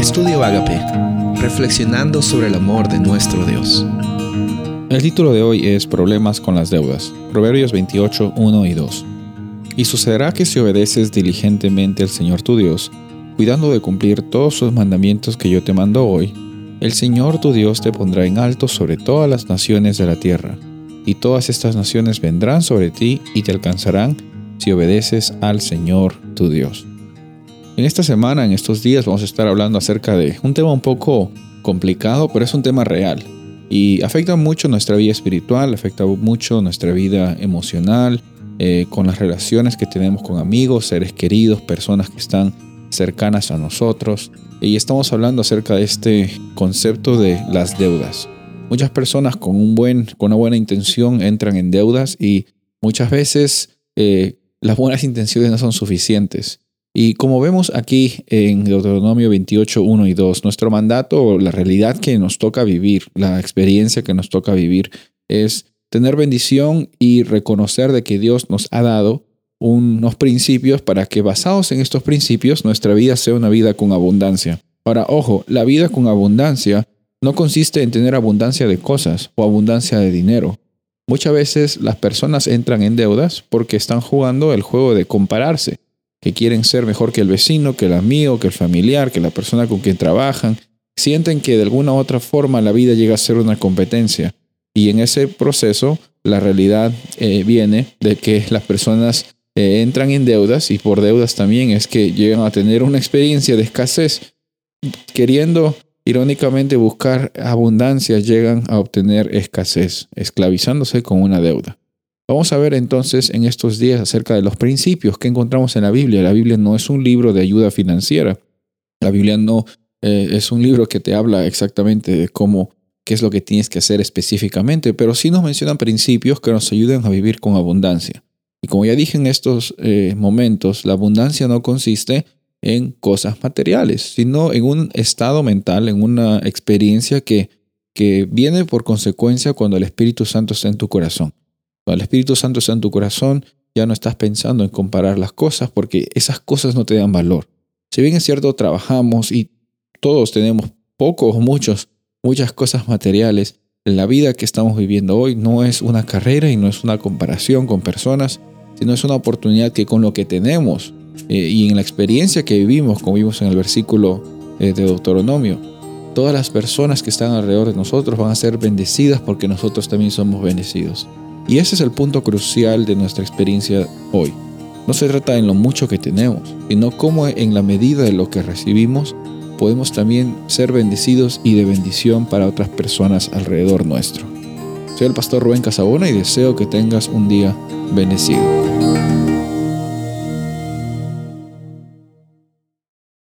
Estudio Agape, reflexionando sobre el amor de nuestro Dios. El título de hoy es Problemas con las deudas, Proverbios 28, 1 y 2. Y sucederá que si obedeces diligentemente al Señor tu Dios, cuidando de cumplir todos sus mandamientos que yo te mando hoy, el Señor tu Dios te pondrá en alto sobre todas las naciones de la tierra, y todas estas naciones vendrán sobre ti y te alcanzarán si obedeces al Señor tu Dios. En esta semana, en estos días, vamos a estar hablando acerca de un tema un poco complicado, pero es un tema real. Y afecta mucho nuestra vida espiritual, afecta mucho nuestra vida emocional, eh, con las relaciones que tenemos con amigos, seres queridos, personas que están cercanas a nosotros. Y estamos hablando acerca de este concepto de las deudas. Muchas personas con, un buen, con una buena intención entran en deudas y muchas veces eh, las buenas intenciones no son suficientes. Y como vemos aquí en Deuteronomio 28, 1 y 2, nuestro mandato, la realidad que nos toca vivir, la experiencia que nos toca vivir, es tener bendición y reconocer de que Dios nos ha dado unos principios para que basados en estos principios nuestra vida sea una vida con abundancia. Ahora, ojo, la vida con abundancia no consiste en tener abundancia de cosas o abundancia de dinero. Muchas veces las personas entran en deudas porque están jugando el juego de compararse que quieren ser mejor que el vecino, que el amigo, que el familiar, que la persona con quien trabajan. Sienten que de alguna u otra forma la vida llega a ser una competencia. Y en ese proceso la realidad eh, viene de que las personas eh, entran en deudas y por deudas también es que llegan a tener una experiencia de escasez. Queriendo irónicamente buscar abundancia, llegan a obtener escasez, esclavizándose con una deuda. Vamos a ver entonces en estos días acerca de los principios que encontramos en la Biblia. La Biblia no es un libro de ayuda financiera. La Biblia no eh, es un libro que te habla exactamente de cómo, qué es lo que tienes que hacer específicamente, pero sí nos mencionan principios que nos ayudan a vivir con abundancia. Y como ya dije en estos eh, momentos, la abundancia no consiste en cosas materiales, sino en un estado mental, en una experiencia que, que viene por consecuencia cuando el Espíritu Santo está en tu corazón. Cuando el Espíritu Santo está en tu corazón, ya no estás pensando en comparar las cosas porque esas cosas no te dan valor. Si bien es cierto, trabajamos y todos tenemos pocos muchos, muchas cosas materiales, la vida que estamos viviendo hoy no es una carrera y no es una comparación con personas, sino es una oportunidad que con lo que tenemos eh, y en la experiencia que vivimos, como vimos en el versículo eh, de Deuteronomio, todas las personas que están alrededor de nosotros van a ser bendecidas porque nosotros también somos bendecidos. Y ese es el punto crucial de nuestra experiencia hoy. No se trata en lo mucho que tenemos, sino cómo en la medida de lo que recibimos podemos también ser bendecidos y de bendición para otras personas alrededor nuestro. Soy el pastor Rubén Casabona y deseo que tengas un día bendecido.